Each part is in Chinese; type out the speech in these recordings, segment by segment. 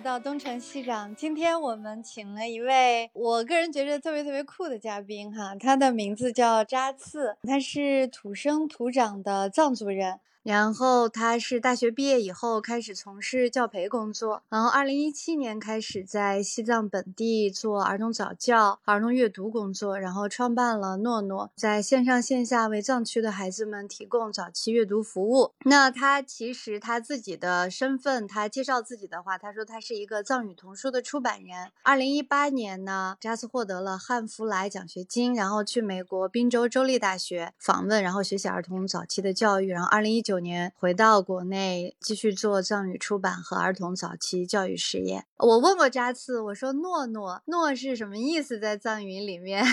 到东城西港，今天我们请了一位我个人觉得特别特别酷的嘉宾哈，他的名字叫扎次，他是土生土长的藏族人。然后他是大学毕业以后开始从事教培工作，然后二零一七年开始在西藏本地做儿童早教、儿童阅读工作，然后创办了诺诺，在线上线下为藏区的孩子们提供早期阅读服务。那他其实他自己的身份，他介绍自己的话，他说他是一个藏语童书的出版人。二零一八年呢，扎斯获得了汉弗莱奖学金，然后去美国宾州州立大学访问，然后学习儿童早期的教育。然后二零一九年回到国内，继续做藏语出版和儿童早期教育事业。我问过扎次，我说“诺诺诺”是什么意思？在藏语里面。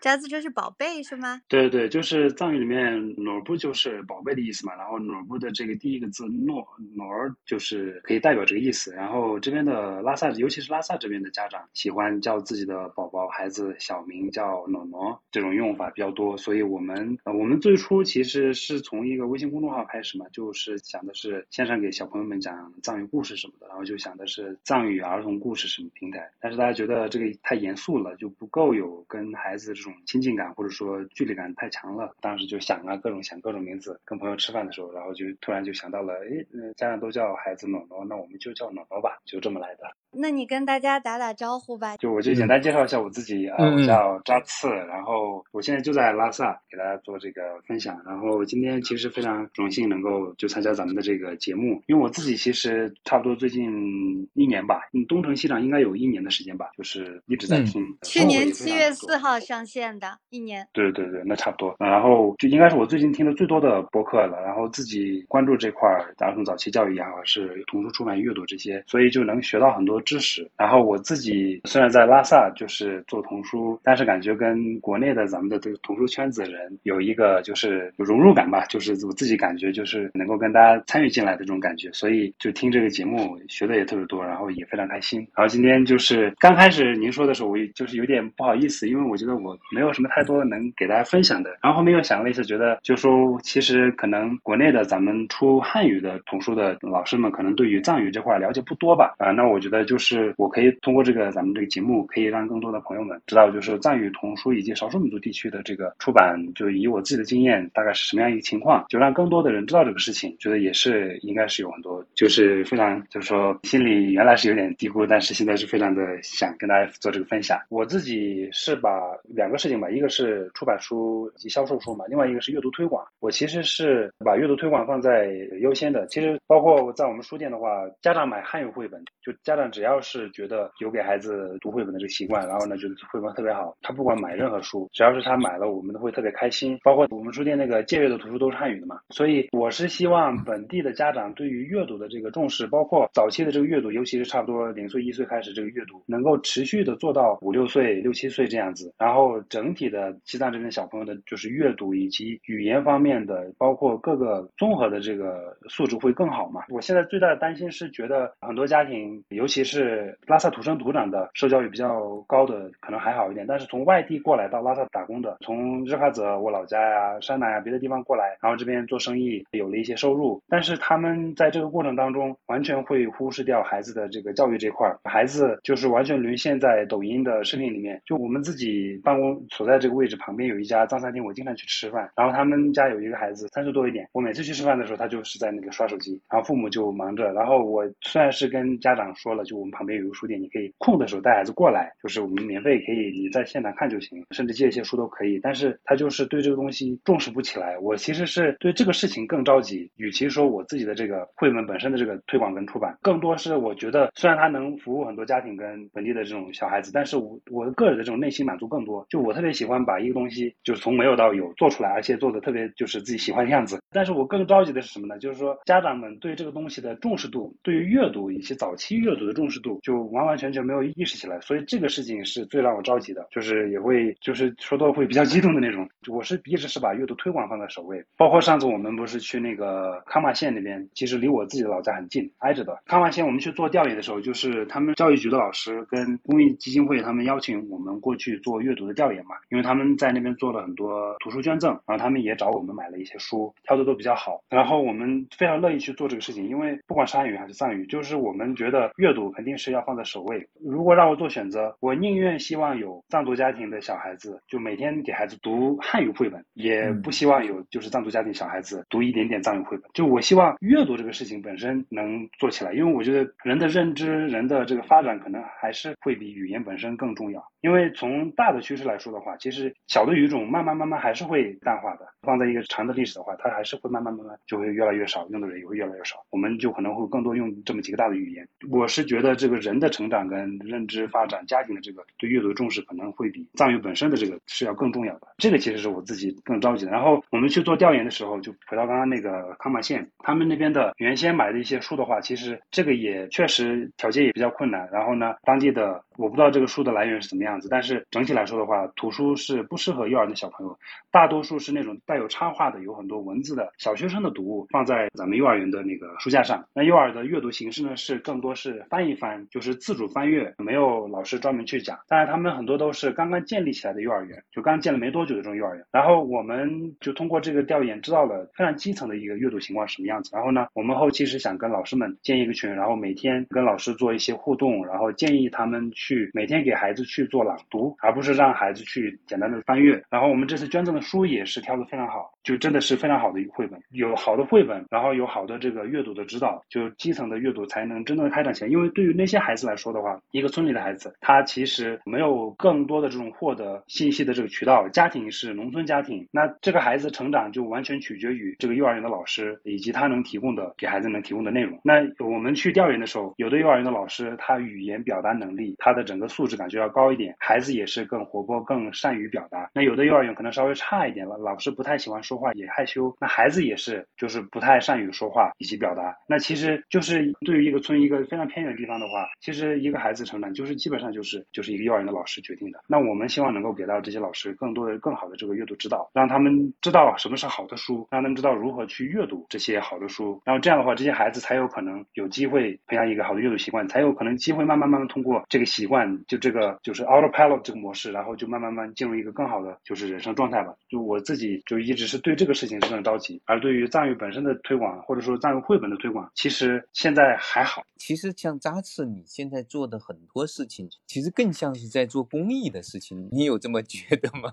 夹子就是宝贝是吗？对对，就是藏语里面“诺布”就是宝贝的意思嘛。然后“诺布”的这个第一个字“诺诺儿”就是可以代表这个意思。然后这边的拉萨，尤其是拉萨这边的家长，喜欢叫自己的宝宝孩子小名叫“诺诺”，这种用法比较多。所以我们，我们最初其实是从一个微信公众号开始嘛，就是想的是线上给小朋友们讲藏语故事什么的，然后就想的是藏语儿童故事什么平台。但是大家觉得这个太严肃了，就不够有跟孩子这种。亲近感或者说距离感太强了，当时就想啊各种想各种名字，跟朋友吃饭的时候，然后就突然就想到了，哎，家长都叫孩子暖暖，那我们就叫暖暖吧，就这么来的。那你跟大家打打招呼吧。就我就简单介绍一下我自己啊，我叫扎次，然后我现在就在拉萨给大家做这个分享。然后今天其实非常荣幸能够就参加咱们的这个节目，因为我自己其实差不多最近一年吧，东城西长应该有一年的时间吧，就是一直在听。去年七月四号上线的一年。对对对，那差不多。然后就应该是我最近听的最多的播客了。然后自己关注这块儿儿童早期教育也好，是童书出版、阅读这些，所以就能学到很多。知识，然后我自己虽然在拉萨就是做童书，但是感觉跟国内的咱们的这个童书圈子人有一个就是融入感吧，就是我自己感觉就是能够跟大家参与进来的这种感觉，所以就听这个节目学的也特别多，然后也非常开心。然后今天就是刚开始您说的时候，我就是有点不好意思，因为我觉得我没有什么太多能给大家分享的。然后后面又想了一次，觉得就说其实可能国内的咱们出汉语的童书的老师们，可能对于藏语这块了解不多吧？啊，那我觉得。就是我可以通过这个咱们这个节目，可以让更多的朋友们知道，就是藏语童书以及少数民族地区的这个出版，就以我自己的经验，大概是什么样一个情况，就让更多的人知道这个事情，觉得也是应该是有很多，就是非常就是说心里原来是有点嘀咕，但是现在是非常的想跟大家做这个分享。我自己是把两个事情吧，一个是出版书及销售书嘛，另外一个是阅读推广。我其实是把阅读推广放在优先的。其实包括在我们书店的话，家长买汉语绘本，就家长只要是觉得有给孩子读绘本的这个习惯，然后呢觉得绘本特别好，他不管买任何书，只要是他买了，我们都会特别开心。包括我们书店那个借阅的图书都是汉语的嘛，所以我是希望本地的家长对于阅读的这个重视，包括早期的这个阅读，尤其是差不多零岁一岁开始这个阅读，能够持续的做到五六岁、六七岁这样子。然后整体的西藏这边小朋友的就是阅读以及语言方面的，包括各个综合的这个素质会更好嘛。我现在最大的担心是觉得很多家庭，尤其是拉萨土生土长的，受教育比较高的可能还好一点，但是从外地过来到拉萨打工的，从日喀则我老家呀、山南呀别的地方过来，然后这边做生意有了一些收入，但是他们在这个过程当中完全会忽视掉孩子的这个教育这块儿，孩子就是完全沦陷在抖音的视频里面。就我们自己办公所在这个位置旁边有一家藏餐厅，我经常去吃饭，然后他们家有一个孩子三岁多一点，我每次去吃饭的时候，他就是在那个刷手机，然后父母就忙着，然后我虽然是跟家长说了，就。我们旁边有个书店，你可以空的时候带孩子过来，就是我们免费可以你在现场看就行，甚至借一些书都可以。但是他就是对这个东西重视不起来。我其实是对这个事情更着急，与其说我自己的这个绘本本身的这个推广跟出版，更多是我觉得虽然它能服务很多家庭跟本地的这种小孩子，但是我我的个人的这种内心满足更多。就我特别喜欢把一个东西就是从没有到有做出来，而且做的特别就是自己喜欢的样子。但是我更着急的是什么呢？就是说家长们对这个东西的重视度，对于阅读以及早期阅读的重。视度就完完全全没有意识起来，所以这个事情是最让我着急的，就是也会就是说的会比较激动的那种。我是一直是把阅读推广放在首位，包括上次我们不是去那个康马县那边，其实离我自己的老家很近，挨着的。康马县我们去做调研的时候，就是他们教育局的老师跟公益基金会他们邀请我们过去做阅读的调研嘛，因为他们在那边做了很多图书捐赠，然后他们也找我们买了一些书，挑的都比较好，然后我们非常乐意去做这个事情，因为不管是汉语还是藏语，就是我们觉得阅读肯定是要放在首位。如果让我做选择，我宁愿希望有藏族家庭的小孩子，就每天给孩子读汉语绘本，也不希望有就是藏族家庭小孩子读一点点藏语绘本。就我希望阅读这个事情本身能做起来，因为我觉得人的认知、人的这个发展可能还是会比语言本身更重要。因为从大的趋势来说的话，其实小的语种慢慢慢慢还是会淡化的。放在一个长的历史的话，它还是会慢慢慢慢就会越来越少，用的人也会越来越少。我们就可能会更多用这么几个大的语言。我是觉得这个人的成长跟认知发展、家庭的这个对阅读的重视，可能会比藏语本身的这个是要更重要的。这个其实是我自己更着急的。然后我们去做调研的时候，就回到刚刚那个康马县，他们那边的原先买的一些书的话，其实这个也确实条件也比较困难。然后呢，当地的我不知道这个书的来源是怎么样样子，但是整体来说的话，图书是不适合幼儿的小朋友，大多数是那种带有插画的、有很多文字的小学生的读物，放在咱们幼儿园的那个书架上。那幼儿的阅读形式呢，是更多是翻一翻，就是自主翻阅，没有老师专门去讲。当然，他们很多都是刚刚建立起来的幼儿园，就刚建了没多久的这种幼儿园。然后我们就通过这个调研，知道了非常基层的一个阅读情况是什么样子。然后呢，我们后期是想跟老师们建一个群，然后每天跟老师做一些互动，然后建议他们去每天给孩子去做朗读，而不是让孩子去简单的翻阅。然后我们这次捐赠的书也是挑的非常好，就真的是非常好的一个绘本，有好的绘本，然后有好的这个阅读的指导，就基层的阅读才能真正的开展起来。因为对于那些孩子来说的话，一个村里的孩子，他其实没有更多的这种获得信息的这个渠道，家庭是农村家庭，那这个孩子成长就完全取决于这个幼儿园的老师以及他能提供的给孩子能提供的内容。那我们去调研的时候，有的幼儿园的老师他语言表达能力，他的整个素质感觉要高一点，孩子也是更活泼、更善于表达。那有的幼儿园可能稍微差一点了，老师不太喜欢说话，也害羞，那孩子也是就是不太善于说话以及表达。那其实就是对于一个村一个非常偏远的地方的话，其实一个孩子成长就是基本上就是就是一个幼儿园的老师决定的。那我们希望能够给到这些老师更多的、更好的这个阅读指导，让他们知道什么是好的书，让他们知道如何去阅读这些好的书。然后这样的话，这些孩子才有可能有机会培养一个好的阅读习惯，才有可能机会慢慢慢慢通过这个习惯，就这个就是 autopilot 这个模式，然后就慢慢慢进入一个更好的就是人生状态吧。就我自己就一直是对这个事情是很着急，而对于藏语本身的推广或者说藏语绘本的推广，其实现在还好。其实像扎次你现在做的很多事情，其实更像是在做公益的事情，你有这么觉得吗？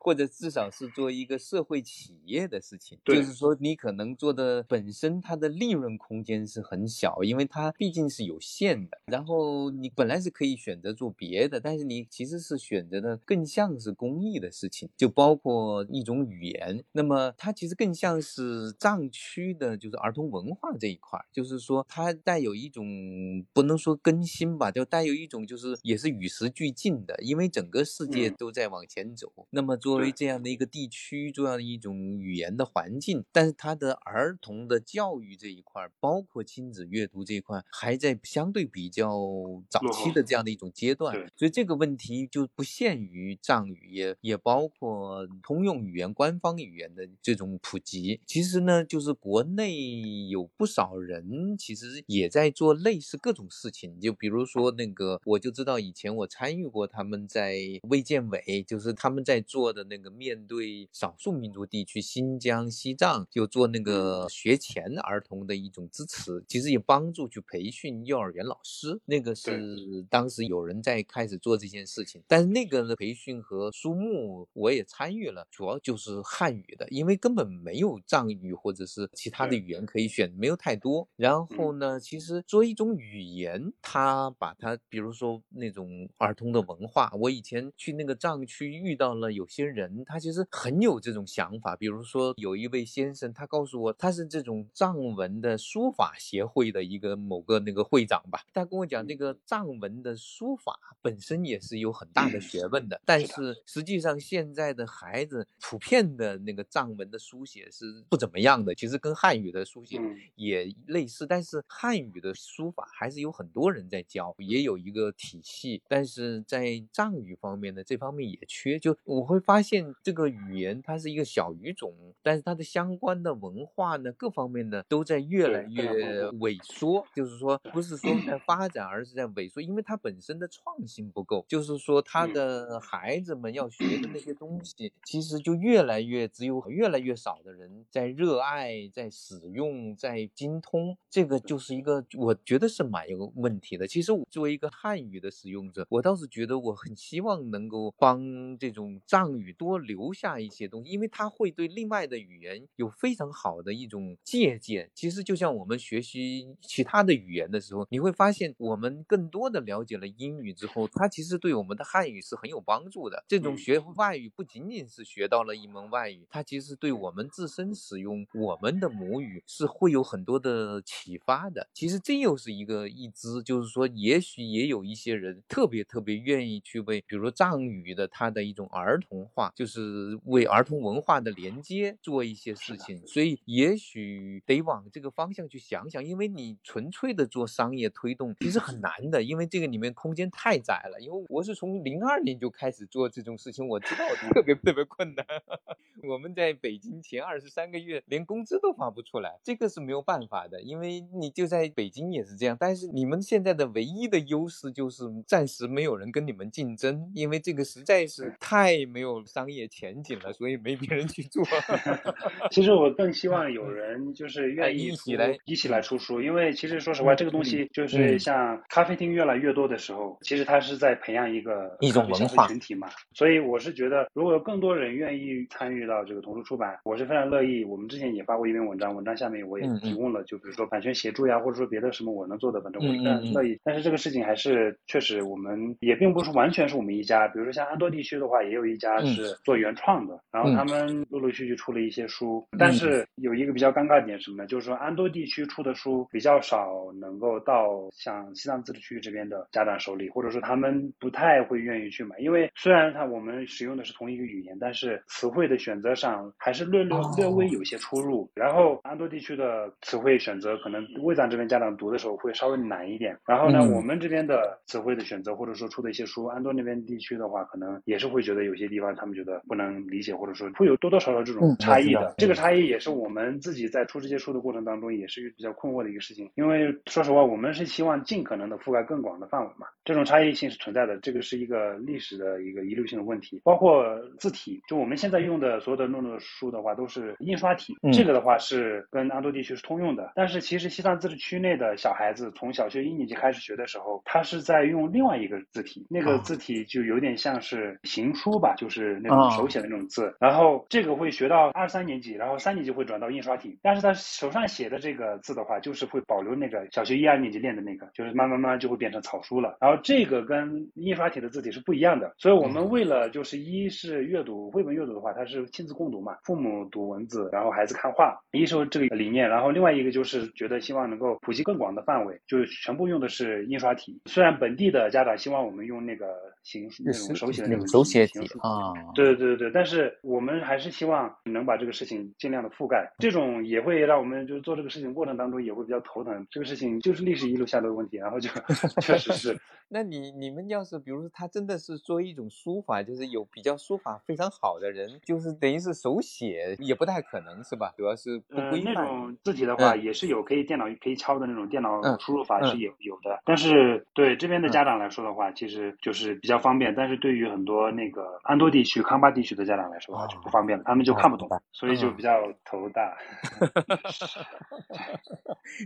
或者至少是做一个社会企业的事情，就是说你可能做的本身它的利润空间是很小，因为它毕竟是有限的。然后你本来是可以选择做别的，但是你其实是选择的更像是公益的事情，就包括一种语言。那么它其实更像是藏区的，就是儿童文化这一块，就是说它带有一种不能说更新吧，就带有一种就是也是与时俱进的，因为整个世界都在往前走。那么作为这样的一个地区，这样的一种语言的环境，但是他的儿童的教育这一块，包括亲子阅读这一块，还在相对比较早期的这样的一种阶段，所以这个问题就不限于藏语，也也包括通用语言、官方语言的这种普及。其实呢，就是国内有不少人其实也在做类似各种事情，就比如说那个，我就知道以前我参与过他们在卫健委，就是他们在做的那个。面对少数民族地区，新疆、西藏，就做那个学前儿童的一种支持，其实也帮助去培训幼儿园老师。那个是当时有人在开始做这件事情，但是那个的培训和书目我也参与了，主要就是汉语的，因为根本没有藏语或者是其他的语言可以选，没有太多。然后呢，其实作为一种语言，它把它，比如说那种儿童的文化，我以前去那个藏区遇到了有些人。人，他其实很有这种想法。比如说，有一位先生，他告诉我，他是这种藏文的书法协会的一个某个那个会长吧。他跟我讲，这个藏文的书法本身也是有很大的学问的，但是实际上现在的孩子普遍的那个藏文的书写是不怎么样的。其实跟汉语的书写也类似，但是汉语的书法还是有很多人在教，也有一个体系。但是在藏语方面呢，这方面也缺。就我会发现，这个语言它是一个小语种，但是它的相关的文化呢，各方面呢都在越来越萎缩。就是说，不是说在发展，而是在萎缩，因为它本身的创新不够。就是说，他的孩子们要学的那些东西，其实就越来越只有越来越少的人在热爱、在使用、在精通。这个就是一个我觉得是蛮有问题的。其实我作为一个汉语的使用者，我倒是觉得我很希望能够帮这种藏语多留下一些东西，因为它会对另外的语言有非常好的一种借鉴。其实就像我们学习其他的语言的时候，你会发现我们更多的了解了英语之后，它其实对我们的汉语是很有帮助的。这种学外语不仅仅是学到了一门外语，它其实对我们自身使用我们的母语是会有很多的启发的。其实这又是一个一支，就是说，也许也有一些人特别特别愿意去为，比如说藏语的它的一种儿童化，就是为儿童文化的连接做一些事情。所以也许得往这个方向去想想，因为你纯粹的做商业推动其实很难的，因为这个里面空间太窄了。因为我是从零二年就开始做这种事情，我知道 特别特别困难。我们在北京前二十三个月连工资都发不出来，这个是没有办法的，因为你就在北京也是这样。但是你们现在的唯一的优势就是暂时没有人跟你们竞争，因为这个实在是太没有商业前景了，所以没别人去做。其实我更希望有人就是愿意一起来一起来出书，因为其实说实话，这个东西就是像咖啡厅越来越多的时候，其实它是在培养一个一种文化群体嘛。所以我是觉得，如果有更多人愿意参与到这个童书出版，我是非常乐意。我们之前也发过一篇文章，文章下面我也提供了，就比如说版权协助呀，或者说别的什么我能做的，反正我非常乐意。但是这个事情还是确实，我们也并不是完全是我们一家。比如说像安多地区的话，也有一家是做原创的，然后他们陆陆续续出了一些书。但是有一个比较尴尬的点什么呢？就是说安多地区出的书比较少，能够到像西藏自治区这边的家长手里，或者说他们不太会愿意去买，因为虽然他我们使用的是同一个语言，但是词汇的选择上还是略略略微有些出入。然后安多地区的词汇选择可能卫藏这边家长读的时候会稍微难一点。然后呢，我们这边的词汇的选择或者说出的一些书，安多那边地区的话，可能也是会觉得有些地方他们觉得不能理解，或者说会有多多少少这种差异的。这个差异也是我们自己在出这些书的过程当中也是比较困惑的一个事情。因为说实话，我们是希望尽可能的覆盖更广的范围嘛，这种差异性是存在的。这个是一个历史的一个遗留性的问题。包括字体，就我们现在用的所有的诺诺书的话，都是印刷体。这个的话是跟安多地区是通用的。但是其实西藏自治区内的小孩子从小学一年级开始学的时候，他是在用另外一个字体，那个字体就有点像是行书吧，就是那种手写的那种字。然后这个会学到二三年级，然后三年级会转到印刷体。但是他手上写的这个字的话，就是会保留那个小学一二年级练的那个，就是慢慢慢慢就会变成草书了。然后这个跟印刷体的字体是不一样的。所以我们为了就是一是阅读绘本阅读的话，它是亲子共读嘛，父母读文字，然后孩子看画，一是这个理念。然后另外一个就是觉得希望能够普及更广的范围，就是全部用的是印刷体。虽然本地的家长希望我们用那个行那种手写的那种手写体啊，对对对对，但是我们还是希望能把这个事情尽量的覆盖。这种也会让我们就是做这个事情过程当中也会比较头疼。这个事情就是历史遗留下的问题，然后就 确实是。那你你们要是比如说他真的是做一种书法，就是有比较书法非常好的人，就是等于是手写也不太可能是吧？主要是不规范。那种字体的话，也是有可以电脑可以敲的那种电脑输入法是有有的。但是对这边的家长来说的话，其实就是比较方便。但是对于很多那个安多地区、康巴地区的家长来说就不方便了，他们就看不懂，所以就比较头大。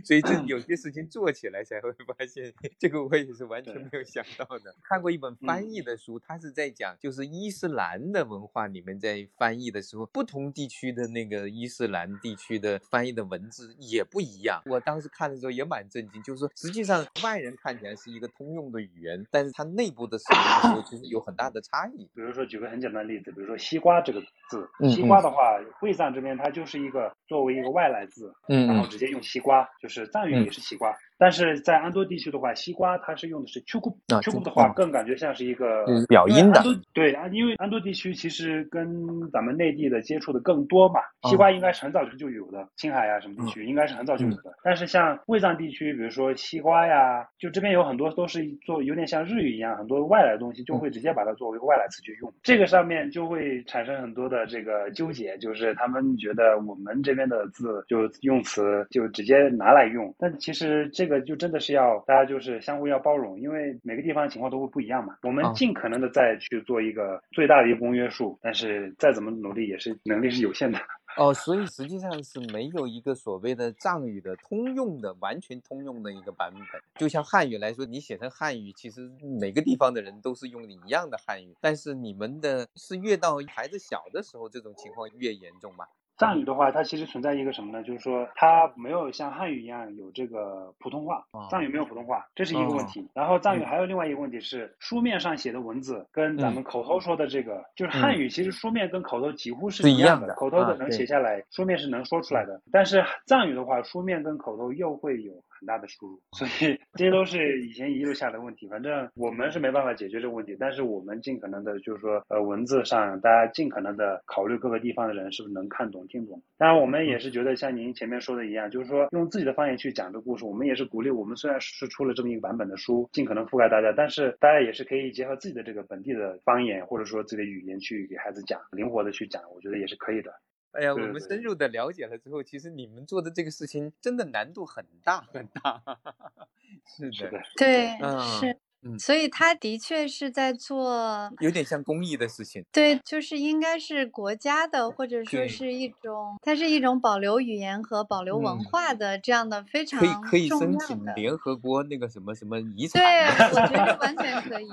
所以这有些事情做起来才会发现，这个我也是完全没有想到的。看过一本翻译的书，他是在讲，就是伊斯兰的文化里面在翻译的时候，不同地区的那个伊斯兰地区的翻译的文字也不一样。我当时看的时候也蛮震惊，就是说实际上外人看起来是一个通用的语言，但是它内部的 其实有很大的差异。比如说，举个很简单的例子，比如说“西瓜”这个字，嗯西瓜的话，会藏这边它就是一个作为一个外来字，然后直接用西瓜，就是藏语也是西瓜。但是在安多地区的话，西瓜它是用的是 c h u k 啊 c h u k 的话哦更感觉像是一个就是表音的。对啊，因为安多地区其实跟咱们内地的接触的更多嘛，哦西瓜应该是很早就就有的，青海啊什么地嗯区应该是很早就有的。但是像卫藏地区，比如说西瓜呀，就这边有很多都是做有点像日语一样，很多外来的东西就会直接把它作为外来词去用，这个上面就会产生很多的这个纠结，就是他们觉得我们这边的字就用词就直接拿来用，但其实这个就真的是要大家就是相互要包容，因为每个地方情况都会不一样嘛。我们啊尽可能的再去做一个最大的一个公约数，但是再怎么努力也是能力是有限的。哦，所以实际上是没有一个所谓的藏语的通用的、完全通用的一个版本。就像汉语来说，你写成汉语，其实每个地方的人都是用一样的汉语，但是你们的是越到孩子小的时候，这种情况越严重嘛？藏语的话，它其实存在一个什么呢？就是说它没有像汉语一样有这个普通话哦，藏语没有普通话，这是一个问题。然后藏语还有另外一个问题是，书面上写的文字跟咱们口头说的这个，就是汉语其实书面跟口头几乎是是一样的，口头的能写下来，书面是能说出来的。但是藏语的话，书面跟口头又会有很大的输入，所以这些都是以前遗留下来的问题。反正我们是没办法解决这个问题，但是我们尽可能的，就是说，呃，文字上大家尽可能的考虑各个地方的人是不是能看懂、听懂。当然，我们也是觉得像您前面说的一样，就是说用自己的方言去讲这个故事，我们也是鼓励。我们虽然是出了这么一个版本的书，尽可能覆盖大家，但是大家也是可以结合自己的这个本地的方言或者说自己的语言去给孩子讲，灵活的去讲，我觉得也是可以的。哎呀，我们深入的了解了之后，其实你们做的这个事情真的难度很大很大。是是的，对，嗯。是嗯，所以他的确是在做。有点像公益的事情。对，就是应该是国家的，或者说是一种，它是一种保留语言和保留文嗯化的这样的非常可以可以申请联合国那个什么什么遗产对，我觉得完全可以。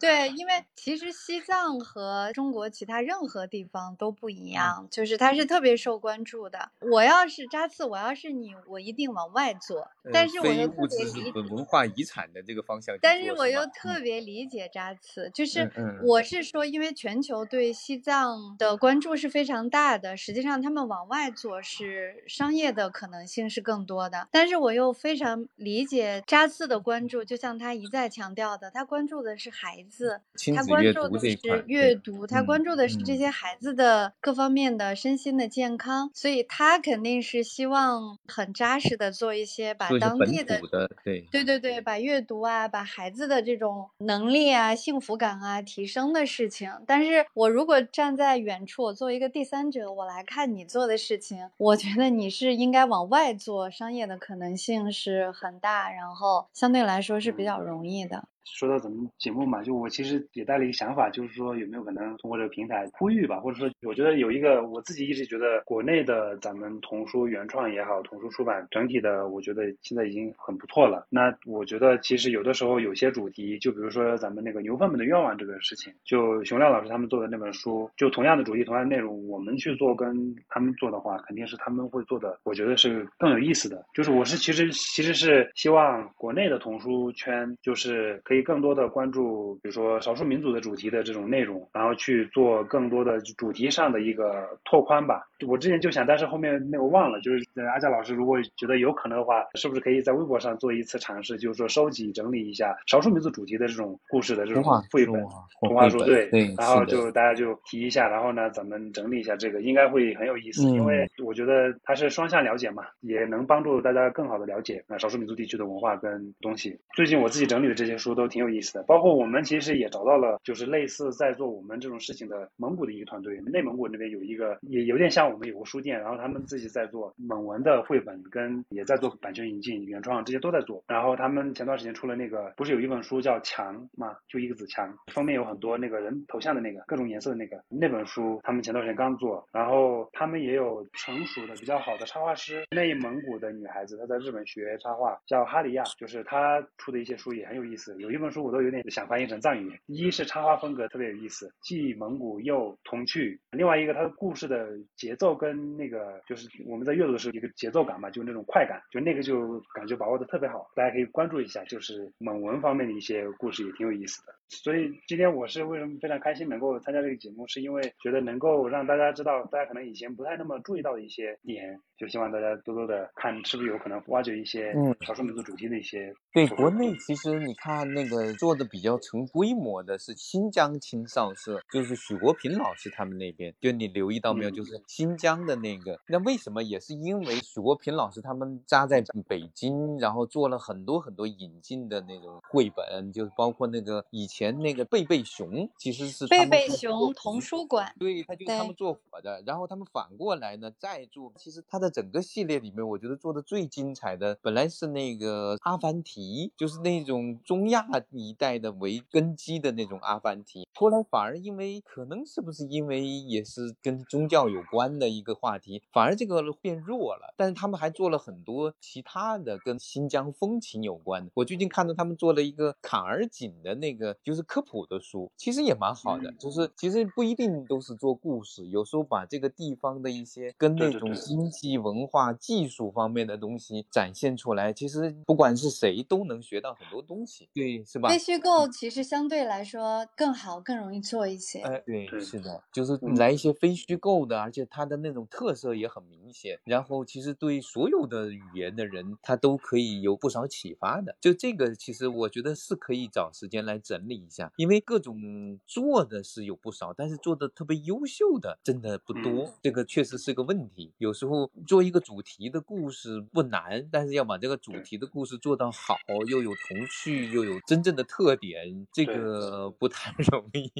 对，因为 其实西藏和中国其他任何地方都不一样，就是它是特别受关注的。我要是扎刺，我要是你，我一定往外做，但呃是我又特非物质别理解。文文化遗产的这个方向。但是我又特别理解扎刺，就是我是说，因为全球对西藏的关注是非常大的，实际上他们往外做是商业的可能性是更多的。但是我又非常理解扎刺的关注，就像他一再强调的，他关注的是孩子，他关注的是阅读，他嗯关注的是这嗯。些孩子的各方面的身心的健康，所以他肯定是希望很扎实的做一些把当地的的，对对对对，把阅读啊，把孩子的这种能力啊、幸福感啊提升的事情。但是我如果站在远处，我作为一个第三者，我来看你做的事情，我觉得你是应该往外做，商业的可能性是很大，然后相对来说是比较容易的。说到咱们节目嘛，就我其实也带了一个想法，就是说有没有可能通过这个平台呼吁吧，或者说我觉得有一个我自己一直觉得国内的咱们童书原创也好，童书出版整体的，我觉得现在已经很不错了。那我觉得其实有的时候有些主题，就比如说咱们那个牛粪们的愿望这个事情，就熊亮老师他们做的那本书，就同样的主题、同样内容，我们去做跟他们做的话，肯定是他们会做的，我觉得是更有意思的。就是我是其实其实是希望国内的童书圈，就是可以更多的关注，比如说少数民族的主题的这种内容，然后去做更多的主题上的一个拓宽吧。我之前就想，但是后面那个忘了，就是呃阿佳老师如果觉得有可能的话，是不是可以在微博上做一次尝试，就是说收集整理一下少数民族主题的这种故事的这种话绘本童话书，对，对然后就大家就提一下，然后呢，咱们整理一下这个，应该会很有意思，嗯因为我觉得它是双向了解嘛，也能帮助大家更好的了解啊少数民族地区的文化跟东西。最近我自己整理的这些书都都挺有意思的，包括我们其实也找到了就是类似在做我们这种事情的蒙古的一个团队，内蒙古那边有一个也有点像我们有个书店，然后他们自己在做蒙文的绘本，跟也在做版权引进、原创这些都在做。然后他们前段时间出了那个，不是有一本书叫《墙》嘛，就一个字“墙”，封面有很多那个人头像的那个各种颜色的那个那本书，他们前段时间刚做。然后他们也有成熟的比较好的插画师，内蒙古的女孩子，她在日本学插画，叫哈里亚，就是她出的一些书也很有意思。有一一本书我都有点想翻译成藏语。一是插画风格特别有意思，既蒙古又童趣；另外一个它的故事的节奏跟那个就是我们在阅读的时候一个节奏感嘛，就是那种快感，就那个就感觉把握的特别好。大家可以关注一下，就是蒙文方面的一些故事也挺有意思的。所以今天我是为什么非常开心能够参加这个节目，是因为觉得能够让大家知道，大家可能以前不太那么注意到的一些点，就希望大家多多的看，是不是有可能挖掘一些少数民族主题的一些。对，国内其实你看那个做的比较成规模的是新疆青少社，就是许国平老师他们那边，就你留意到没有，就是新疆的那个。那为什么也是因为许国平老师他们扎在北京，然后做了很多很多引进的那种绘本，就是包括那个以前那个贝贝熊，其实是贝贝熊童书馆，对，他就他们做火的。然后他们反过来呢再做，其实他的整个系列里面，我觉得做的最精彩的本来是那个阿凡提。就是那种中亚一代的为根基的那种阿凡提，后来反而因为可能是不是因为也是跟宗教有关的一个话题，反而这个变弱了。但是他们还做了很多其他的跟新疆风情有关的。我最近看到他们做了一个坎儿井的那个就是科普的书，其实也蛮好的。就是其实不一定都是做故事，有时候把这个地方的一些跟那种经济、文化、技术方面的东西展现出来，其实不管是谁。都能学到很多东西，对，是吧？非虚构其实相对来说更好，更容易做一些。哎，对，是的，就是来一些非虚构的，而且它的那种特色也很明显。然后其实对所有的语言的人，他都可以有不少启发的。就这个，其实我觉得是可以找时间来整理一下，因为各种做的是有不少，但是做的特别优秀的真的不多。这个确实是个问题。有时候做一个主题的故事不难，但是要把这个主题的故事做到好。哦，又有童趣，又有真正的特点，这个不太 容易。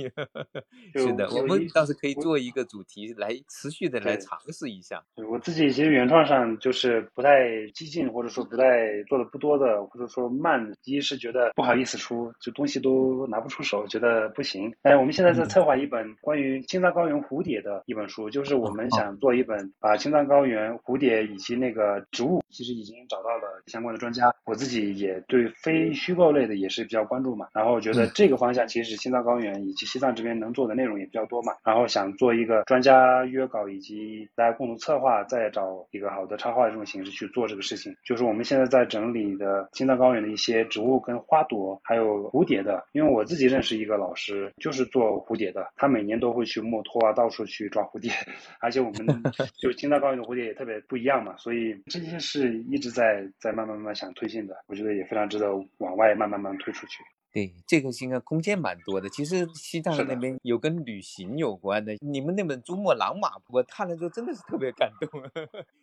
是的，我们倒是可以做一个主题来持续的来尝试一下。我自己其实原创上就是不太激进，或者说不太做的不多的，或者说慢。一是觉得不好意思出，就东西都拿不出手，觉得不行。哎，我们现在在策划一本关于青藏高原蝴蝶的一本书，就是我们想做一本把青藏高原蝴蝶以及那个植物，其实已经找到了相关的专家，我自己也。对非虚构类的也是比较关注嘛，然后觉得这个方向其实青藏高原以及西藏这边能做的内容也比较多嘛，然后想做一个专家约稿以及大家共同策划，再找一个好的插画的这种形式去做这个事情。就是我们现在在整理的青藏高原的一些植物跟花朵，还有蝴蝶的，因为我自己认识一个老师，就是做蝴蝶的，他每年都会去墨脱啊，到处去抓蝴蝶，而且我们 就青藏高原的蝴蝶也特别不一样嘛，所以这些是一直在在慢慢慢慢想推进的，我觉得也。非常值得往外慢慢慢推推出去。对，这个应该空间蛮多的。其实西藏那边有跟旅行有关的，你们那本《珠穆朗玛》，我看了之后真的是特别感动，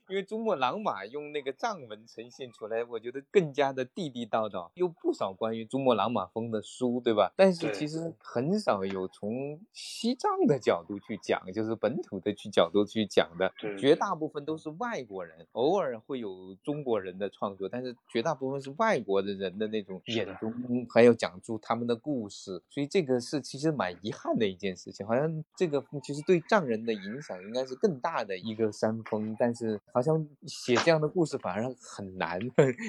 因为珠穆朗玛用那个藏文呈现出来，我觉得更加的地地道道。有不少关于珠穆朗玛峰的书，对吧？但是其实很少有从西藏的角度去讲，就是本土的去角度去讲的。绝大部分都是外国人，偶尔会有中国人的创作，但是绝大部分是外国的人的那种眼中还有讲。出他们的故事，所以这个是其实蛮遗憾的一件事情。好像这个其实对藏人的影响应该是更大的一个山峰，但是好像写这样的故事反而很难，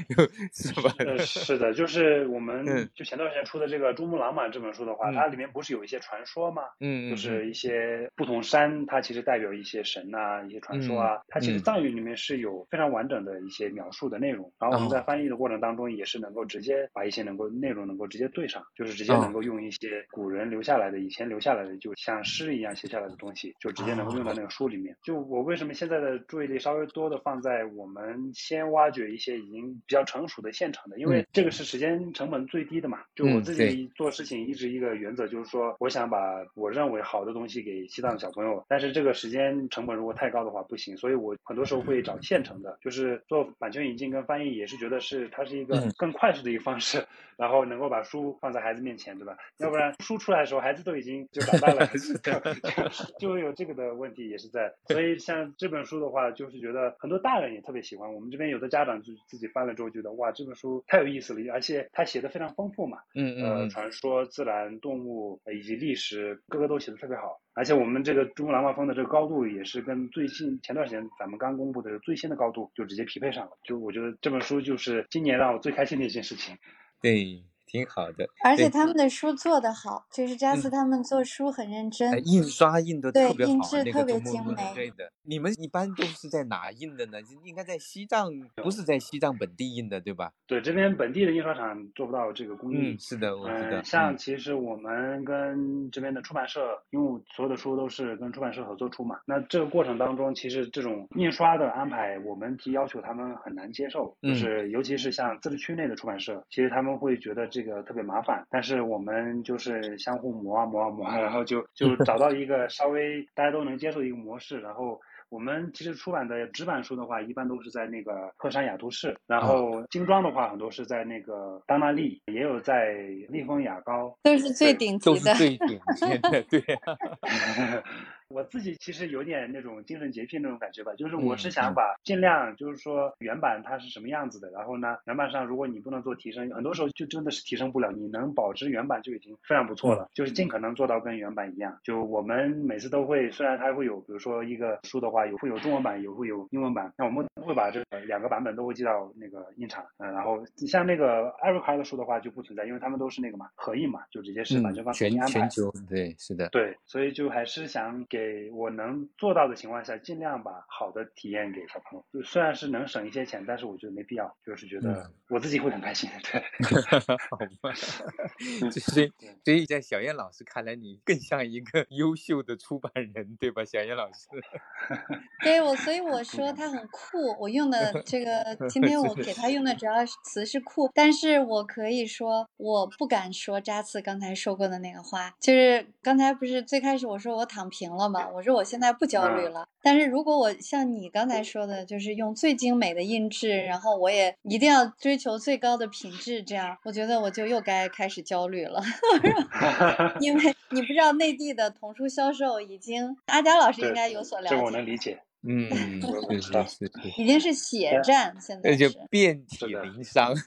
是吧？是的，就是我们就前段时间出的这个《珠穆朗玛》这本书的话，它里面不是有一些传说吗？嗯，就是一些不同山，它其实代表一些神呐，一些传说啊。它其实藏语里面是有非常完整的一些描述的内容。然后我们在翻译的过程当中，也是能够直接把一些能够内容能够直接对。对上就是直接能够用一些古人留下来的、以前留下来的，就像诗一样写下来的东西，就直接能够用到那个书里面。就我为什么现在的注意力稍微多的放在我们先挖掘一些已经比较成熟的现成的，因为这个是时间成本最低的嘛。就我自己做事情一直一个原则就是说，我想把我认为好的东西给西藏的小朋友，但是这个时间成本如果太高的话不行，所以我很多时候会找现成的，就是做版权引进跟翻译也是觉得是它是一个更快速的一个方式，然后能够把书。放在孩子面前，对吧？要不然书出来的时候，孩子都已经就长大了，就会有这个的问题也是在。所以像这本书的话，就是觉得很多大人也特别喜欢。我们这边有的家长就自己翻了之后，觉得哇，这本书太有意思了，而且他写的非常丰富嘛。嗯嗯。呃，传说、自然、动物以及历史，各个都写的特别好。而且我们这个珠穆朗玛峰的这个高度也是跟最近前段时间咱们刚公布的最新的高度就直接匹配上了。就我觉得这本书就是今年让我最开心的一件事情。对。挺好的。而且他们的书做得好，就是扎斯他们做书很认真呃，，印刷印的对特别好，印制特别精美对的。你们一般都是在哪印的呢？应该在西藏，不是在西藏本地印的，对吧？对，这边本地的印刷厂做不到这个工艺。嗯，是的，我知道。嗯，像嗯其实我们跟这边的出版社，因为所有的书都是跟出版社合作出嘛，那这个过程当中，其实这种印刷的安排，我们提要求他们很难接受，就嗯是尤其是像自治区内的出版社，其实他们会觉得这个特别麻烦，但是我们就是相互磨啊磨啊磨啊，然后就就找到一个稍微大家都能接受的一个模式，然后。我们其实出版的纸板书的话，一般都是在那个鹤山雅都市，然后精装的话，很多是在那个当纳利，也有在利丰雅高，都是最顶级的。是最顶尖的，对。我自己其实有点那种精神洁癖那种感觉吧，就是我是想把尽量就是说原版它是什么样子的，然后呢原版上如果你不能做提升，很多时候就真的是提升不了，你能保持原版就已经非常不错了，就是尽可能做到跟原版一样。就我们每次都会，虽然它会有，比如说一个书的话有会有中文版，有会有英文版，那我们会把这个两个版本都会寄到那个印厂，嗯，然后像那个艾瑞卡的书的话就不存在，因为他们都是那个嘛合印嘛，就直接是版权嗯，方全安排全。球对，是的。对，所以就还是想给我能做到的情况下，尽量把好的体验给小朋友。就虽然是能省一些钱，但是我觉得没必要，就是觉得嗯我自己会很开心。对，好吧，所以所以在小燕老师看来，你更像一个优秀的出版人，对吧？小燕老师，对我，所以我说他很酷。我用的这个，今天我给他用的主要词是酷，但是我可以说，我不敢说扎刺刚才说过的那个话，就是刚才不是最开始我说我躺平了嘛，我说我现在不焦虑了。但是如果我像你刚才说的，就是用最精美的印制，然后我也一定要追求最高的品质，这样我觉得我就又该开始焦虑了。因为你不知道内地的童书销售已经，阿佳老师应该有所了这个我，能理解。嗯，是知道是是是，已经是血战，现在而且遍体鳞伤。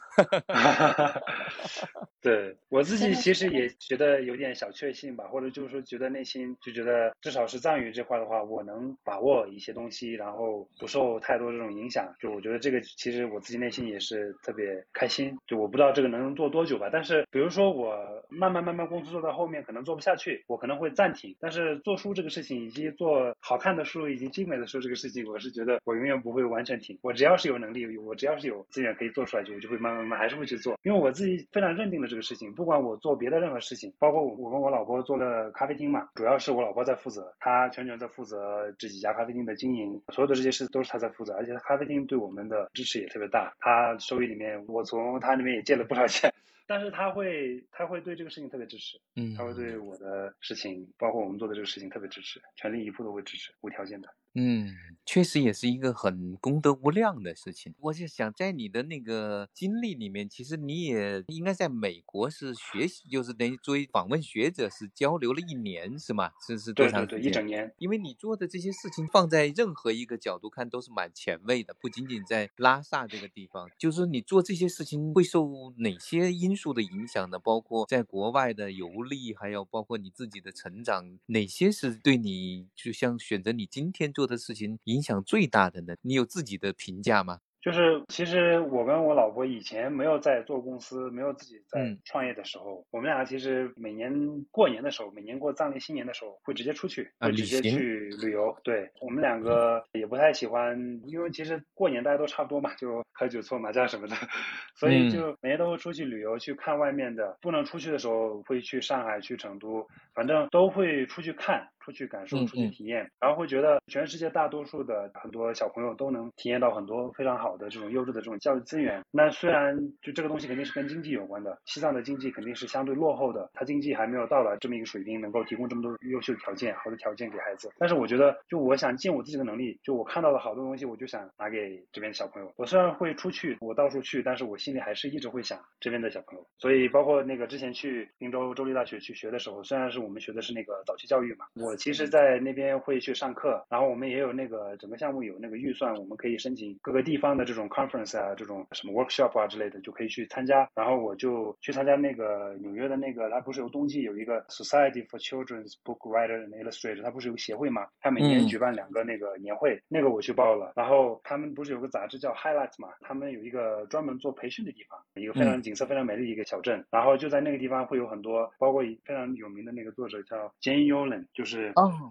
对我自己其实也觉得有点小确幸吧，或者就是说觉得内心就觉得至少是藏语这块的话，我能把握一些东西，然后不受太多这种影响。就我觉得这个其实我自己内心也是特别开心。就我不知道这个能做多久吧，但是比如说我慢慢慢慢工作做到后面可能做不下去，我可能会暂停。但是做书这个事情，以及做好看的书以及精美的书这个事情，我是觉得我永远不会完全停。我只要是有能力，我只要是有资源可以做出来，就我就会慢慢慢慢还是会去做，因为我自己非常认定了这个事情。不管我做别的任何事情，包括我我跟我老婆做了咖啡厅嘛，主要是我老婆在负责，她全权在负责这几家咖啡厅的经营，所有的这些事都是她在负责，而且咖啡厅对我们的支持也特别大，她收益里面我从她那边也借了不少钱。但是他会，他会对这个事情特别支持，嗯，他会对我的事情，包括我们做的这个事情特别支持，全力以赴都会支持，无条件的。嗯，确实也是一个很功德无量的事情。我就想在你的那个经历里面，其实你也应该在美国是学习，就是等于作为访问学者是交流了一年，是吗？是是多对对对，长时间？一整年。因为你做的这些事情，放在任何一个角度看都是蛮前卫的，不仅仅在拉萨这个地方，就是你做这些事情会受哪些因素的影响呢？包括在国外的游历，还有包括你自己的成长，哪些是对你就像选择你今天做的事情影响最大的呢？你有自己的评价吗？就是其实我跟我老婆以前没有在做公司，没有自己在嗯创业的时候，我们俩其实每年过年的时候，每年过藏历新年的时候，会直接出去，会直接去旅游。对我们两个也不太喜欢，因为其实过年大家都差不多嘛，就喝酒搓麻将什么的，所以嗯就每年都会出去旅游，去看外面的。不能出去的时候，会去上海、去成都，反正都会出去看。出去感受，嗯出去嗯体验，然后会觉得全世界大多数的很多小朋友都能体验到很多非常好的这种优质的这种教育资源。那虽然就这个东西肯定是跟经济有关的，西藏的经济肯定是相对落后的，它经济还没有到达这么一个水平，能够提供这么多优秀的条件、好的条件给孩子。但是我觉得，就我想尽我自己的能力，就我看到了好多东西，我就想拿给这边的小朋友。我虽然会出去，我到处去，但是我心里还是一直会想这边的小朋友。所以包括那个之前去滨州州立大学去学的时候，虽然是我我们学的是那个早期教育嘛。我其实，在那边会去上课，然后我们也有那个整个项目有那个预算，我们可以申请各个地方的这种 conference 啊，这种什么 workshop 啊之类的，就可以去参加。然后我就去参加那个纽约的那个，它不是有冬季有一个 Society for Children's Book Writer and Illustrator，它不是有个协会嘛？它每年举办两个那个年会，那个我去报了。然后他们不是有个杂志叫 Highlights 嘛？他们有一个专门做培训的地方，一个非常景色非常美丽的一个小镇。然后就在那个地方会有很多，包括非常有名的那个作者叫 Jane Yolen，就是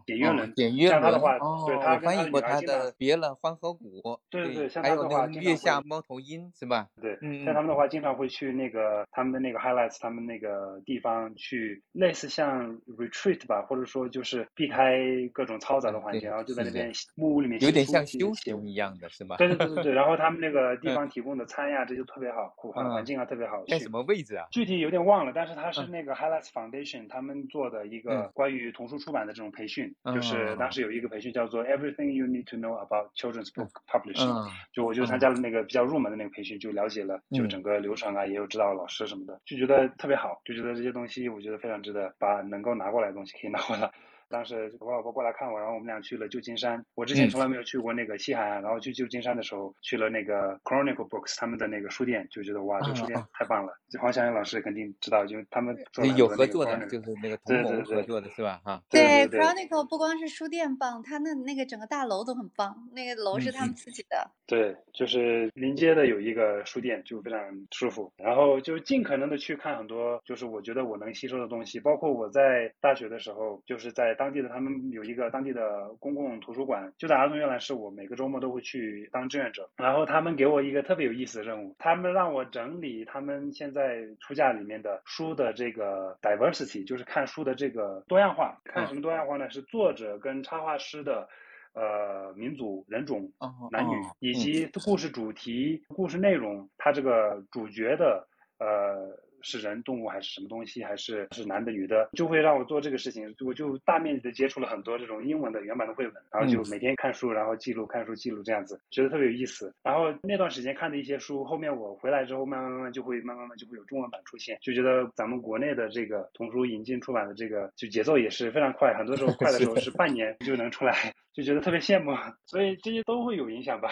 简约伦。简约伦，像他的话，对他翻译过他的《别了欢河谷》。对对对，像还有那个《月下猫头鹰》是吧？对，像他们的话，经常会去那个他们的那个 Highlights，他们那个地方去，类似像 retreat 吧，或者说就是避开各种嘈杂的环境，然后就在那边木屋里面，有点像休闲一样的是吧？对对对对对。然后他们那个地方提供的餐呀，这就特别好，环环境啊特别好。在什么位置啊？具体有点忘了，但是他是那个 Highlights Foundation 他们做的一个关于童书出版的这种培训，就是当时有一个培训叫做 Everything You Need to Know About Children's Book Publishing，就我就参加了那个比较入门的那个培训，就了解了就整个流程啊，也有指导老师什么的，就觉得特别好，就觉得这些东西我觉得非常值得把能够拿过来的东西可以拿过来。当时我老婆过来看我，然后我们俩去了旧金山。我之前从来没有去过那个西海岸，然后去旧金山的时候去了那个 Chronicle Books 他们的那个书店，就觉得哇，这个书店太棒了。黄祥英老师肯定知道，就他们有合作的，就是那个同盟合作的是吧？哈，对 Chronicle 不光是书店棒，它那那个整个大楼都很棒，那个楼是他们自己的。对，就是临街的有一个书店，就非常舒服。然后就尽可能的去看很多，就是我觉得我能吸收的东西，包括我在大学的时候，就是在当地的他们有一个当地的公共图书馆，就在儿童阅览室，我每个周末都会去当志愿者。然后他们给我一个特别有意思的任务，他们让我整理他们现在书架里面的书的这个 diversity，就是看书的这个多样化。看什么多样化呢？是作者跟插画师的。呃，民族、人种、男女，以及故事主题、故事内容，它这个主角的呃。是人、动物还是什么东西？还是是男的、女的？就会让我做这个事情。我就大面积的接触了很多这种英文的原版的绘本，然后就每天看书，然后记录、看书、记录这样子，觉得特别有意思。然后那段时间看的一些书，后面我回来之后，慢慢慢慢就会慢慢慢就会有中文版出现，就觉得咱们国内的这个童书引进出版的这个就节奏也是非常快，很多时候快的时候是半年就能出来，就觉得特别羡慕。所以这些都会有影响吧。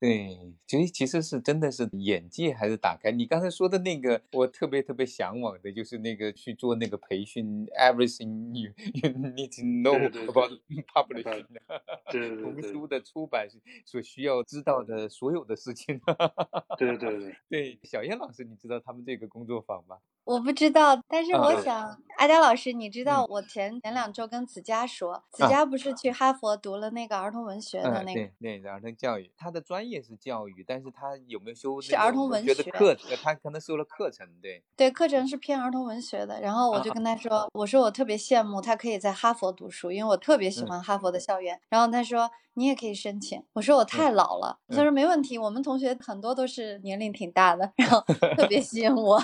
对，其实其实是真的是眼界还是打开。你刚才说的那个，我特别特别向往的，就是那个去做那个培训，everything you you need to know about publishing，童书的出版所需要知道的所有的事情。对对对对，小燕老师，你知道他们这个工作坊吗？我不知道，但是我想，阿佳老师，你知道我前前两周跟子佳说，子佳不是去哈佛读了那个儿童文学的那个，对儿童教育，他的专业是教育，但是他有没有修是儿童文学的课程？他可能修了课程，对对，课程是偏儿童文学的。然后我就跟他说，我说我特别羡慕他可以在哈佛读书，因为我特别喜欢哈佛的校园。然后他说。你也可以申请。我说我太老了，他说没问题。我们同学很多都是年龄挺大的，然后 特别吸引我，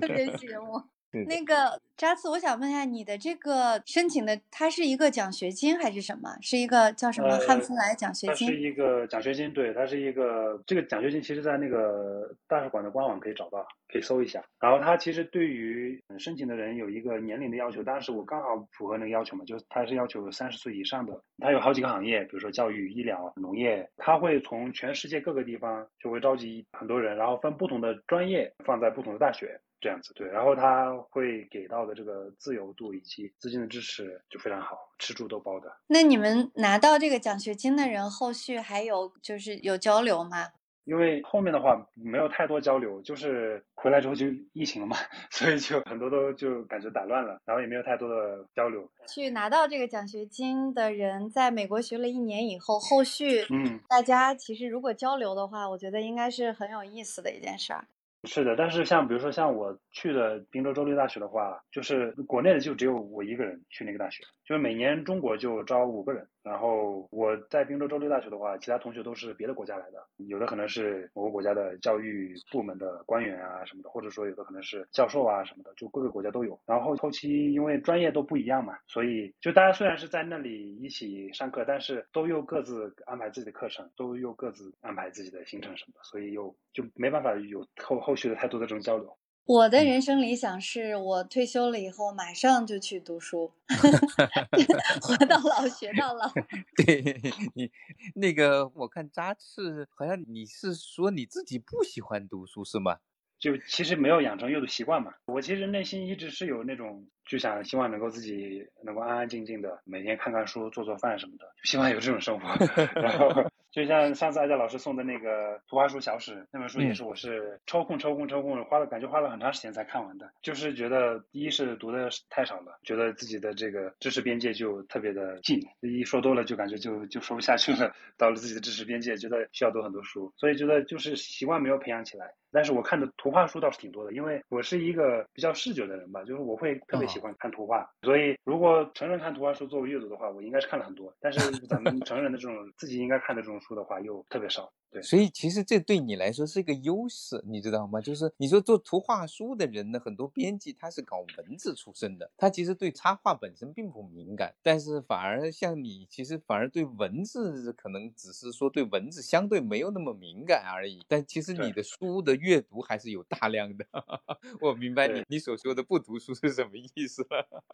特别吸引我。那个扎次，我想问一下，你的这个申请的，它是一个奖学金还是什么？是一个叫什么汉弗莱奖学金？它是一个奖学金，对，它是一个这个奖学金，其实在那个大使馆的官网可以找到，可以搜一下。然后它其实对于申请的人有一个年龄的要求，当时我刚好符合那个要求嘛，就是它是要求三十岁以上的。它有好几个行业，比如说教育、医疗、农业，它会从全世界各个地方就会召集很多人，然后分不同的专业放在不同的大学。这样子对，然后他会给到的这个自由度以及资金的支持就非常好，吃住都包的。那你们拿到这个奖学金的人，后续还有就是有交流吗？因为后面的话没有太多交流，就是回来之后就疫情了嘛，所以就很多都就感觉打乱了，然后也没有太多的交流。去拿到这个奖学金的人，在美国学了一年以后，后续嗯，大家其实如果交流的话，我觉得应该是很有意思的一件事儿。是的，但是像比如说像我去的滨州州立大学的话，就是国内的就只有我一个人去那个大学，就是每年中国就招五个人。然后我在滨州州立大学的话，其他同学都是别的国家来的，有的可能是某个国家的教育部门的官员啊什么的，或者说有的可能是教授啊什么的，就各个国家都有。然后后期因为专业都不一样嘛，所以就大家虽然是在那里一起上课，但是都又各自安排自己的课程，都又各自安排自己的行程什么的，所以又就没办法有后后续的太多的这种交流。我的人生理想是我退休了以后马上就去读书，活到老学到老。对你那个，我看扎刺好像你是说你自己不喜欢读书是吗？就其实没有养成阅读习惯嘛。我其实内心一直是有那种。就想希望能够自己能够安安静静的每天看看书做做饭什么的，希望有这种生活。然后就像上次艾佳老师送的那个图画书小史那本书，也是我是抽空抽空抽空花了感觉花了很长时间才看完的。就是觉得一是读的太少了，觉得自己的这个知识边界就特别的近，一说多了就感觉就就说不下去了，到了自己的知识边界，觉得需要读很多书，所以觉得就是习惯没有培养起来。但是我看的图画书倒是挺多的，因为我是一个比较嗜酒的人吧，就是我会特别喜。喜欢看图画，所以如果成人看图画书作为阅读的话，我应该是看了很多。但是咱们成人的这种自己应该看的这种书的话，又特别少。对，所以其实这对你来说是一个优势，你知道吗？就是你说做图画书的人呢，很多编辑他是搞文字出身的，他其实对插画本身并不敏感，但是反而像你，其实反而对文字可能只是说对文字相对没有那么敏感而已。但其实你的书的阅读还是有大量的。我明白你你所说的不读书是什么意思了。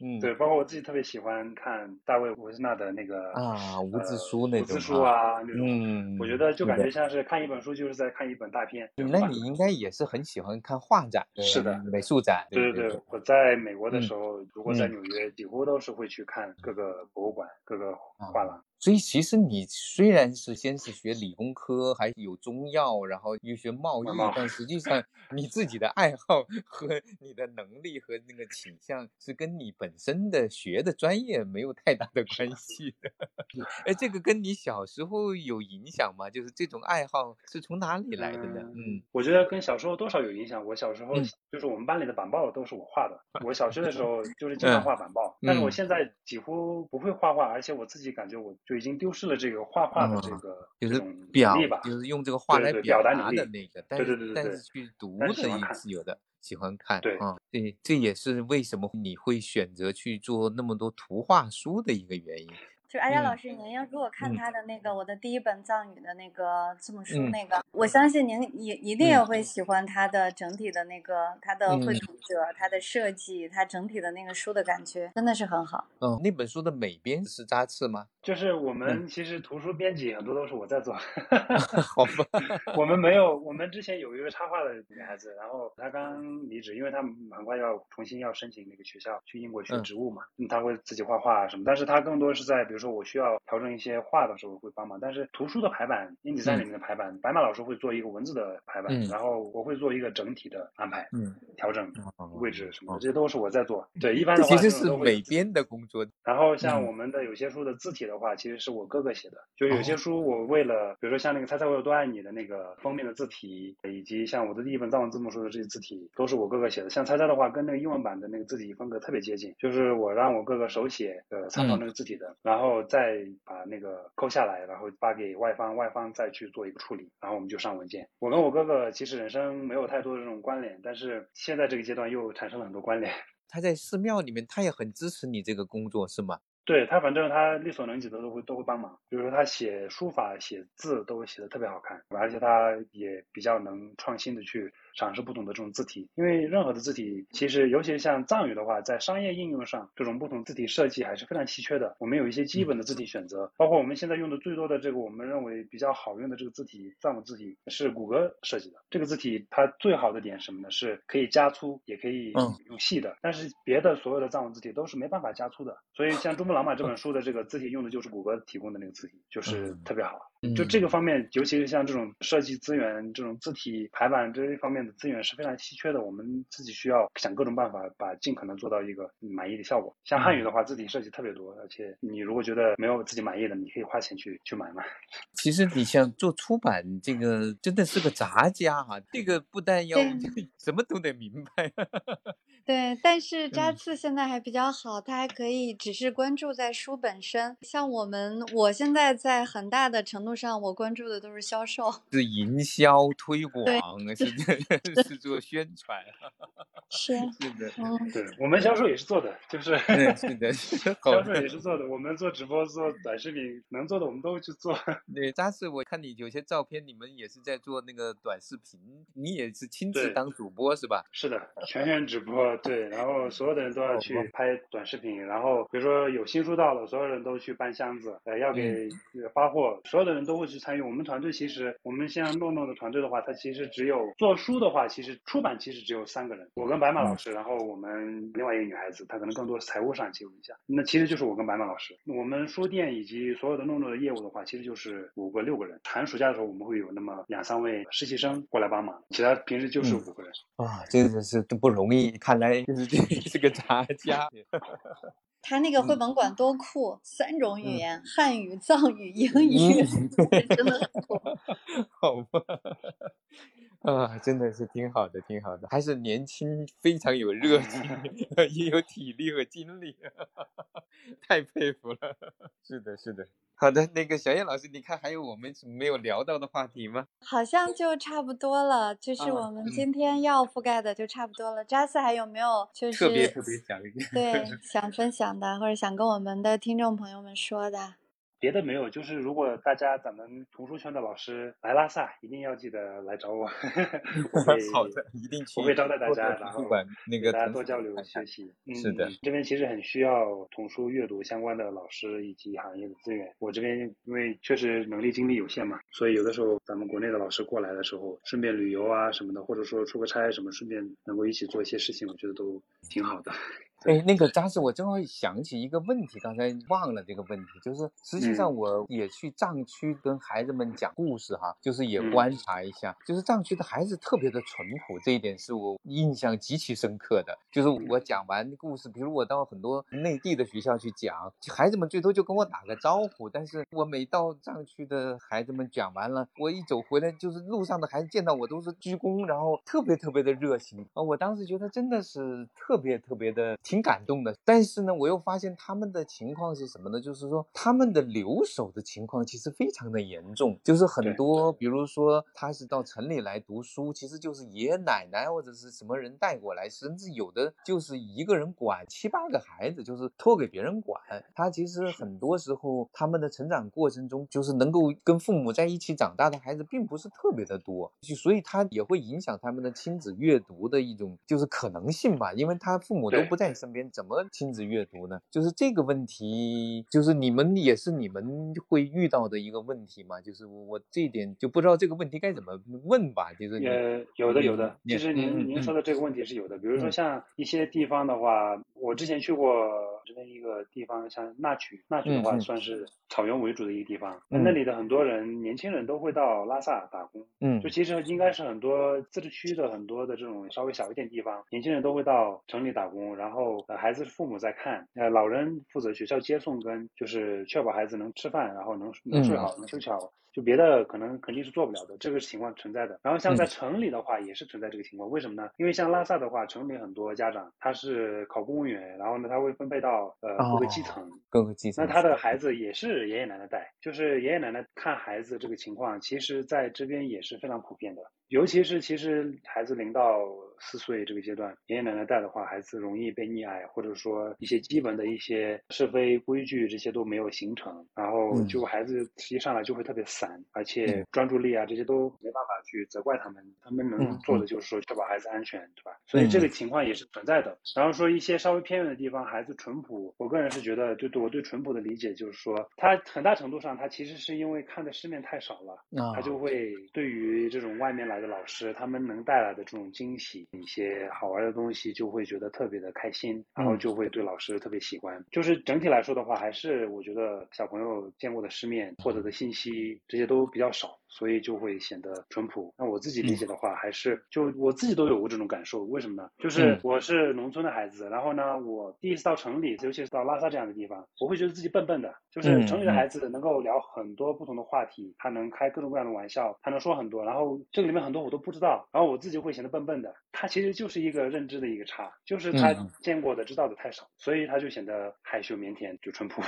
嗯，对，包括我自己特别喜欢看大卫·维斯纳的那个啊无字书那种，无字书啊那种，嗯，我觉得就。就感觉像是看一本书，就是在看一本大片。那你应该也是很喜欢看画展，是的，美术展。对对对，我在美国的时候，如果在纽约，几乎都是会去看各个博物馆、各个画廊。所以其实你虽然是先是学理工科，还有中药，然后又学贸易，但实际上你自己的爱好和你的能力和那个倾向是跟你本身的学的专业没有太大的关系的。哎，这个跟你小时候有影响吗？就是这种爱好是从哪里来的呢？嗯，我觉得跟小时候多少有影响。我小时候就是我们班里的板报都是我画的。我小学的时候就是经常画板报，但是我现在几乎不会画画，而且我自己感觉我就。已经丢失了这个画画的这个就是表吧，就是用这个画来表达的那个，对对对对，但是去读的也是有的，喜欢看，对啊，对，这也是为什么你会选择去做那么多图画书的一个原因。就阿佳老师，您要如果看他的那个我的第一本藏语的那个字母书，那个我相信您也一定也会喜欢他的整体的那个他的绘图者、他的设计、他整体的那个书的感觉，真的是很好。嗯，那本书的美编是扎刺吗？就是我们其实图书编辑很多都是我在做。好吧，我们没有，我们之前有一个插画的女孩子，然后她刚离职，因为她很快要重新要申请那个学校去英国学植物嘛，她会自己画画什么，但是她更多是在比如说。说我需要调整一些画的时候会帮忙，但是图书的排版、英体三里面的排版，白马老师会做一个文字的排版，然后我会做一个整体的安排，嗯，调整位置什么的，这些都是我在做。对，一般的话其实是美编的工作。然后像我们的有些书的字体的话，其实是我哥哥写的。就有些书我为了，比如说像那个《猜猜我有多爱你》的那个封面的字体，以及像我的第一本藏文字幕书的这些字体，都是我哥哥写的。像猜猜的话，跟那个英文版的那个字体风格特别接近，就是我让我哥哥手写的参考那个字体的，然后。再把那个抠下来，然后发给外方，外方再去做一个处理，然后我们就上文件。我跟我哥哥其实人生没有太多的这种关联，但是现在这个阶段又产生了很多关联。他在寺庙里面，他也很支持你这个工作，是吗？对他，反正他力所能及的都会都会帮忙。比如说他写书法、写字都写的特别好看，而且他也比较能创新的去。尝试不同的这种字体，因为任何的字体，其实尤其像藏语的话，在商业应用上，这种不同字体设计还是非常稀缺的。我们有一些基本的字体选择，包括我们现在用的最多的这个，我们认为比较好用的这个字体，藏文字体是谷歌设计的。这个字体它最好的点什么呢？是可以加粗，也可以用细的。但是别的所有的藏文字体都是没办法加粗的。所以像《珠穆朗玛》这本书的这个字体用的就是谷歌提供的那个字体，就是特别好。就这个方面，尤其是像这种设计资源、这种字体排版这一方面的资源是非常稀缺的。我们自己需要想各种办法，把尽可能做到一个满意的效果。像汉语的话，字体设计特别多，而且你如果觉得没有自己满意的，你可以花钱去去买嘛。其实你像做出版，这个真的是个杂家哈。这个不但要 什么都得明白。对，但是扎刺现在还比较好，它还可以只是关注在书本身。像我们，我现在在很大的程度。络上，我关注的都是销售，是营销推广，是 是做宣传，是是的，嗯，对我们销售也是做的，就是是的，销售也是做的。我们做直播、做短视频，能做的我们都去做。对，但是我看你有些照片，你们也是在做那个短视频，你也是亲自当主播是吧？是的，全员直播，对，然后所有的人都要去拍短视频，然后比如说有新书到了，所有人都去搬箱子，呃，要给发货，所有的人都会去参与。我们团队其实，我们像诺诺的团队的话，它其实只有做书的话，其实出版其实只有三个人，我跟白马老师，然后我们另外一个女孩子，她可能更多是财务上介入一下。那其实就是我跟白马老师，我们书店以及所有的诺诺的业务的话，其实就是五个六个人。寒暑假的时候，我们会有那么两三位实习生过来帮忙，其他平时就是五个人。啊，真的是不容易，看来就是这是个 杂家。他那个绘本馆多酷，三种语言：汉语、藏语、英语，真的很酷。好吧。啊，真的是挺好的，挺好的，还是年轻，非常有热情，也有体力和精力，太佩服了。是的，是的。好的，那个小叶老师，你看还有我们没有聊到的话题吗？好像就差不多了，就是我们今天要覆盖的就差不多了。扎斯还有没有就是特别特别想对想分享的，或者想跟我们的听众朋友们说的？别的没有，就是如果大家咱们图书圈的老师来拉萨，一定要记得来找我。好的，一定去。我会招待大家，然后那个大家多交流学习。是的，这边其实很需要童书阅读相关的老师以及行业的资源。我这边因为确实能力精力有限嘛，所以有的时候咱们国内的老师过来的时候，顺便旅游啊什么的，或者说出个差什么，顺便能够一起做一些事情，我觉得都挺好的。哎，那个扎实，我正好想起一个问题，刚才忘了这个问题，就是实际上我也去藏区跟孩子们讲故事哈，就是也观察一下，就是藏区的孩子特别的淳朴，这一点是我印象极其深刻的。就是我讲完故事，比如我到很多内地的学校去讲，孩子们最多就跟我打个招呼，但是我每到藏区的孩子们讲完了，我一走回来，就是路上的孩子见到我都是鞠躬，然后特别特别的热情啊，我当时觉得真的是特别特别的。挺感动的，但是呢，我又发现他们的情况是什么呢？就是说他们的留守的情况其实非常的严重，就是很多，比如说他是到城里来读书，其实就是爷爷奶奶或者是什么人带过来，甚至有的就是一个人管七八个孩子，就是托给别人管。他其实很多时候他们的成长过程中，就是能够跟父母在一起长大的孩子并不是特别的多，就所以他也会影响他们的亲子阅读的一种就是可能性吧，因为他父母都不在。身边怎么亲子阅读呢？就是这个问题，就是你们也是你们会遇到的一个问题嘛？就是我这一点就不知道这个问题该怎么问吧？就是呃，有的有的，其实您您说的这个问题是有的。比如说像一些地方的话，我之前去过这边一个地方，像那曲，那曲的话算是草原为主的一个地方，那里的很多人年轻人都会到拉萨打工。嗯，就其实应该是很多自治区的很多的这种稍微小一点地方，年轻人都会到城里打工，然后。呃，孩子父母在看，呃，老人负责学校接送跟就是确保孩子能吃饭，然后能能睡好，能休息好。就别的可能肯定是做不了的，这个情况存在的。然后像在城里的话，也是存在这个情况。为什么呢？因为像拉萨的话，城里很多家长他是考公务员，然后呢他会分配到呃各个基层，各个基层。那他的孩子也是爷爷奶奶带，就是爷爷奶奶看孩子这个情况，其实在这边也是非常普遍的。尤其是其实孩子零到四岁这个阶段，爷爷奶奶带的话，孩子容易被溺爱，或者说一些基本的一些是非规矩这些都没有形成，然后就孩子一上来就会特别散，而且专注力啊这些都没办法去责怪他们，他们能做的就是说确保孩子安全，对吧？所以这个情况也是存在的。然后说一些稍微偏远的地方，孩子淳朴，我个人是觉得，就我对淳朴的理解就是说，他很大程度上他其实是因为看的世面太少了，他就会对于这种外面来的。老师他们能带来的这种惊喜，一些好玩的东西，就会觉得特别的开心，然后就会对老师特别喜欢。就是整体来说的话，还是我觉得小朋友见过的世面、获得的信息这些都比较少。所以就会显得淳朴。那我自己理解的话，还是就我自己都有过这种感受。为什么呢？就是我是农村的孩子，然后呢，我第一次到城里，尤其是到拉萨这样的地方，我会觉得自己笨笨的。就是城里的孩子能够聊很多不同的话题，他能开各种各样的玩笑，他能说很多。然后这个里面很多我都不知道，然后我自己会显得笨笨的。他其实就是一个认知的一个差，就是他见过的、知道的太少，所以他就显得害羞腼腆，就淳朴。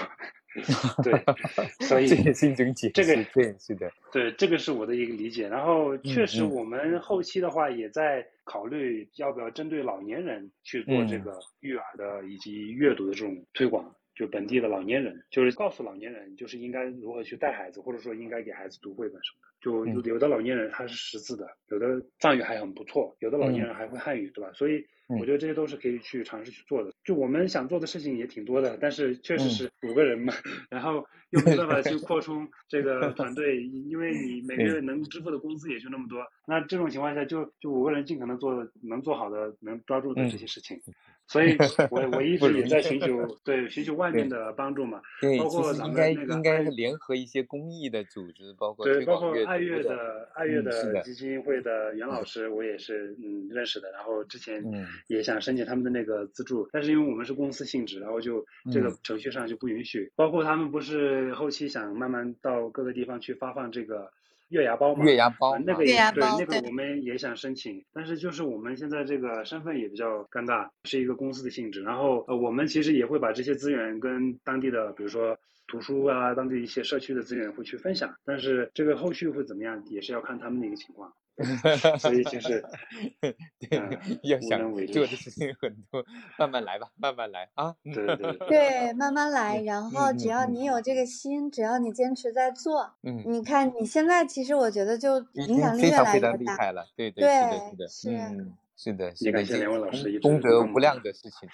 对，所以这也是一种解释。这个对，是的，对，这个是我的一个理解。然后确实，嗯我们后期的话也在考虑要不要针对老年人去做这嗯个育儿的以及阅读的这种推广。就本地的老年人，就是告诉老年人，就是应该如何去带孩子，或者说应该给孩子读绘本什么的。就嗯有的老年人他是识字的，有的藏语还很不错，有的老年人还会汉语，对吧？所以嗯我觉得这些都是可以去尝试去做的。就我们想做的事情也挺多的，但是确实嗯是五个人嘛，然后又没办法去扩充这个团队，因为你每个月能支付的工资也就那么多。那这种情况下就，就五个人尽可能做能做好的、能抓住的这些事情。所以 我我一直也在寻求 对寻求外面的帮助嘛，对，包括咱们实应该那个应该联合一些公益的组织，包括对，包括爱乐的，爱乐的的基金会的袁老师，我也是嗯认识的。然后之前嗯也想申请他们的那个资助，但是因为我们是公司性质，然后就这个嗯程序上就不允许。包括他们不是后期想慢慢到各个地方去发放这个月牙包嘛？月牙包那个月牙也对，对那个我们也想申请，但是就是我们现在这个身份也比较尴尬，是一个公司的性质。然后呃，我们其实也会把这些资源跟当地的，比如说图书啊，当地一些社区的资源会去分享，但是这个后续会怎么样，也是要看他们的一个情况。所以就是 对嗯，要想为做的事情很多，慢慢来吧，慢慢来啊。对对对，慢慢 来。然后嗯只要嗯你有这个心，只要你坚持在做，嗯，你看你现在其实我觉得就影响力越非常非来越大。常厉害了，对对，对是的，是的，是嗯，是的，也是的，这感谢两位老师一直功德无量的事情，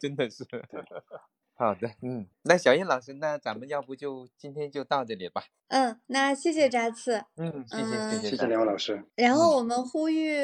真的是。好的，嗯，那小燕老师，那咱们要不就今天就到这里吧。嗯，那谢谢扎次。嗯，谢谢嗯谢谢两位老师。然后我们呼吁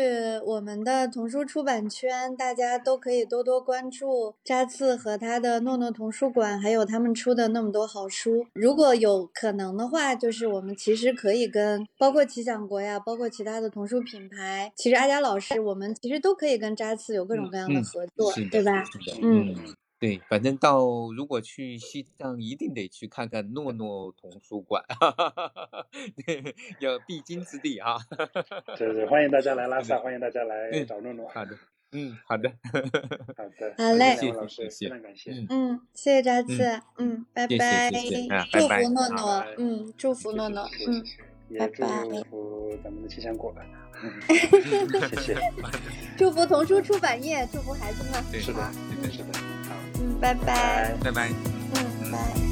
我们的童书出版圈，大家都可以多多关注扎次和他的诺诺童书馆，还有他们出的那么多好书。如果有可能的话，就是我们其实可以跟包括奇想国呀，包括其他的童书品牌，其实阿佳老师，我们其实都可以跟扎次有各种各样的嗯合作，对吧？嗯，对，反正到如果去西藏，一定得去看看诺诺童书馆，对，要必经之地啊。对对，欢迎大家来拉萨，欢迎大家来嗯找诺诺。好的，嗯，好的，好的，好嘞谢谢老师，谢谢非常感谢。嗯，嗯，谢谢扎次，嗯，拜拜，祝拜拜福诺诺，嗯，祝福诺诺，嗯。也祝拜祝福咱们的七香果。嗯谢谢。祝福童书出版业，祝福孩子们。对是的好，是的。拜，拜。拜拜。嗯，拜。